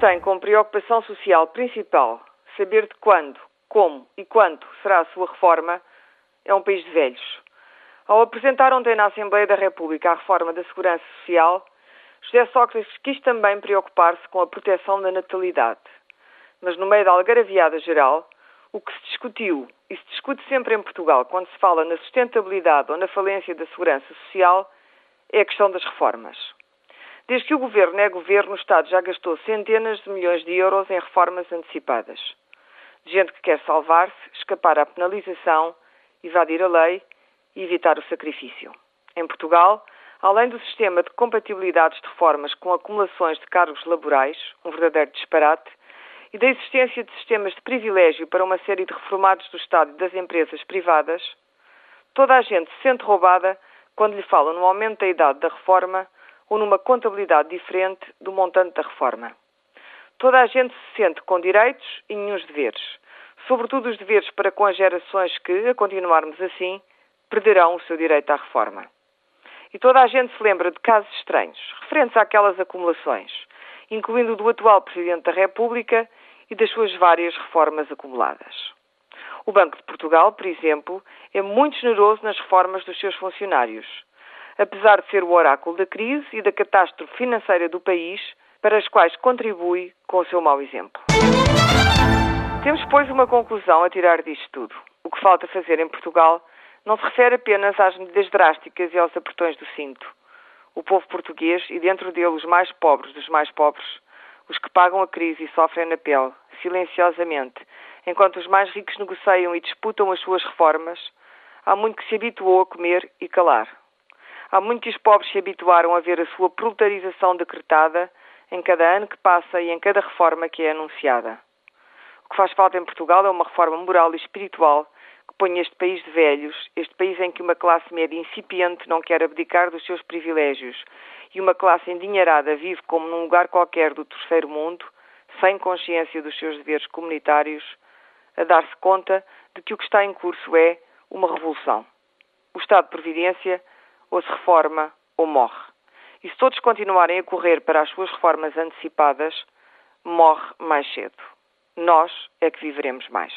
tem como preocupação social principal saber de quando, como e quanto será a sua reforma, é um país de velhos. Ao apresentar ontem na Assembleia da República a reforma da Segurança Social, José Sócrates quis também preocupar-se com a proteção da natalidade. Mas no meio da algaraviada geral, o que se discutiu e se discute sempre em Portugal quando se fala na sustentabilidade ou na falência da segurança social é a questão das reformas. Desde que o governo é governo, o Estado já gastou centenas de milhões de euros em reformas antecipadas. De gente que quer salvar-se, escapar à penalização, evadir a lei e evitar o sacrifício. Em Portugal, além do sistema de compatibilidades de reformas com acumulações de cargos laborais, um verdadeiro disparate, e da existência de sistemas de privilégio para uma série de reformados do Estado e das empresas privadas, toda a gente se sente roubada quando lhe falam no aumento da idade da reforma ou numa contabilidade diferente do montante da reforma. Toda a gente se sente com direitos e nenhum deveres, sobretudo os deveres para com as gerações que, a continuarmos assim, perderão o seu direito à reforma. E toda a gente se lembra de casos estranhos, referentes àquelas acumulações, incluindo o do atual Presidente da República e das suas várias reformas acumuladas. O Banco de Portugal, por exemplo, é muito generoso nas reformas dos seus funcionários, apesar de ser o oráculo da crise e da catástrofe financeira do país, para as quais contribui com o seu mau exemplo. Temos, pois, uma conclusão a tirar disto tudo. O que falta fazer em Portugal não se refere apenas às medidas drásticas e aos apertões do cinto. O povo português, e dentro dele os mais pobres dos mais pobres, os que pagam a crise e sofrem na pele, silenciosamente, enquanto os mais ricos negociam e disputam as suas reformas, há muito que se habituou a comer e calar. Há muito que os pobres se habituaram a ver a sua proletarização decretada em cada ano que passa e em cada reforma que é anunciada. O que faz falta em Portugal é uma reforma moral e espiritual que ponha este país de velhos, este país em que uma classe média incipiente não quer abdicar dos seus privilégios e uma classe endinheirada vive como num lugar qualquer do terceiro mundo, sem consciência dos seus deveres comunitários, a dar-se conta de que o que está em curso é uma revolução. O Estado de Providência ou se reforma ou morre. E se todos continuarem a correr para as suas reformas antecipadas, morre mais cedo. Nós é que viveremos mais.